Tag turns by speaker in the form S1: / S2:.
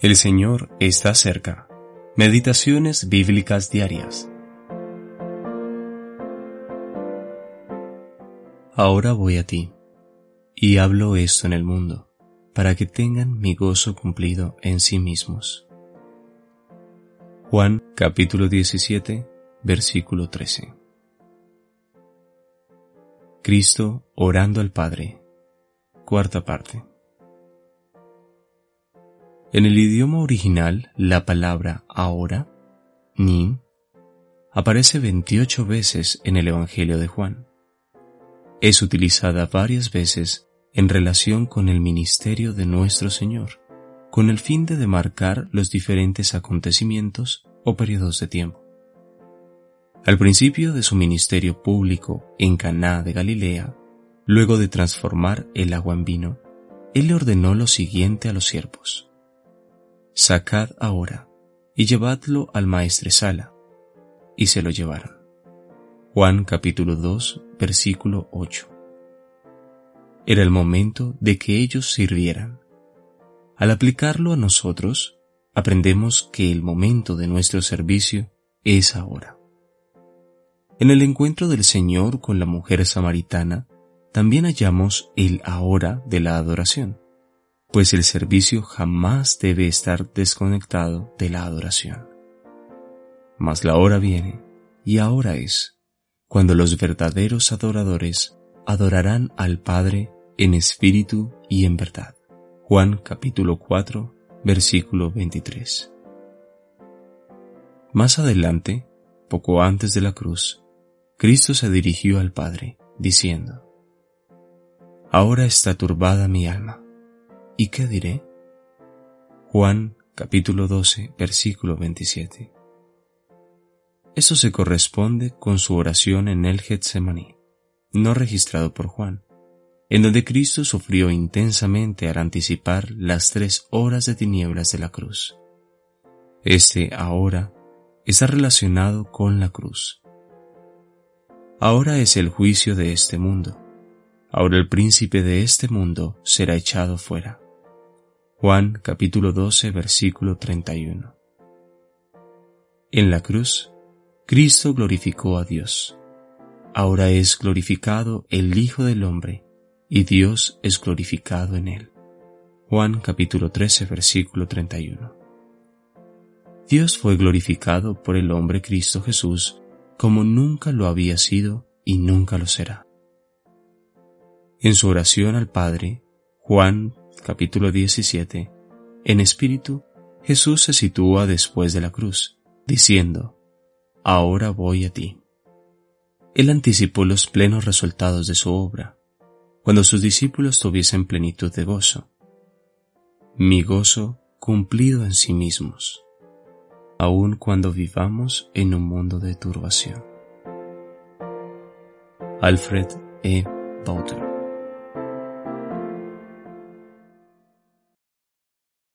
S1: El Señor está cerca. Meditaciones bíblicas diarias. Ahora voy a ti, y hablo esto en el mundo, para que tengan mi gozo cumplido en sí mismos. Juan capítulo 17, versículo 13. Cristo orando al Padre. Cuarta parte. En el idioma original, la palabra ahora, ni, aparece 28 veces en el Evangelio de Juan. Es utilizada varias veces en relación con el ministerio de nuestro Señor, con el fin de demarcar los diferentes acontecimientos o periodos de tiempo. Al principio de su ministerio público en Caná de Galilea, luego de transformar el agua en vino, él le ordenó lo siguiente a los siervos sacad ahora y llevadlo al maestresala. Y se lo llevaron. Juan capítulo 2 versículo 8. Era el momento de que ellos sirvieran. Al aplicarlo a nosotros, aprendemos que el momento de nuestro servicio es ahora. En el encuentro del Señor con la mujer samaritana, también hallamos el ahora de la adoración pues el servicio jamás debe estar desconectado de la adoración. Mas la hora viene, y ahora es, cuando los verdaderos adoradores adorarán al Padre en espíritu y en verdad. Juan capítulo 4, versículo 23. Más adelante, poco antes de la cruz, Cristo se dirigió al Padre, diciendo, Ahora está turbada mi alma ¿Y qué diré? Juan capítulo 12 versículo 27. Eso se corresponde con su oración en el Getsemaní, no registrado por Juan, en donde Cristo sufrió intensamente al anticipar las tres horas de tinieblas de la cruz. Este ahora está relacionado con la cruz. Ahora es el juicio de este mundo. Ahora el príncipe de este mundo será echado fuera. Juan capítulo 12 versículo 31. En la cruz, Cristo glorificó a Dios. Ahora es glorificado el Hijo del Hombre, y Dios es glorificado en él. Juan capítulo 13 versículo 31. Dios fue glorificado por el hombre Cristo Jesús como nunca lo había sido y nunca lo será. En su oración al Padre, Juan capítulo 17, en espíritu, Jesús se sitúa después de la cruz, diciendo, Ahora voy a ti. Él anticipó los plenos resultados de su obra, cuando sus discípulos tuviesen plenitud de gozo. Mi gozo cumplido en sí mismos, aun cuando vivamos en un mundo de turbación. Alfred E. Bauter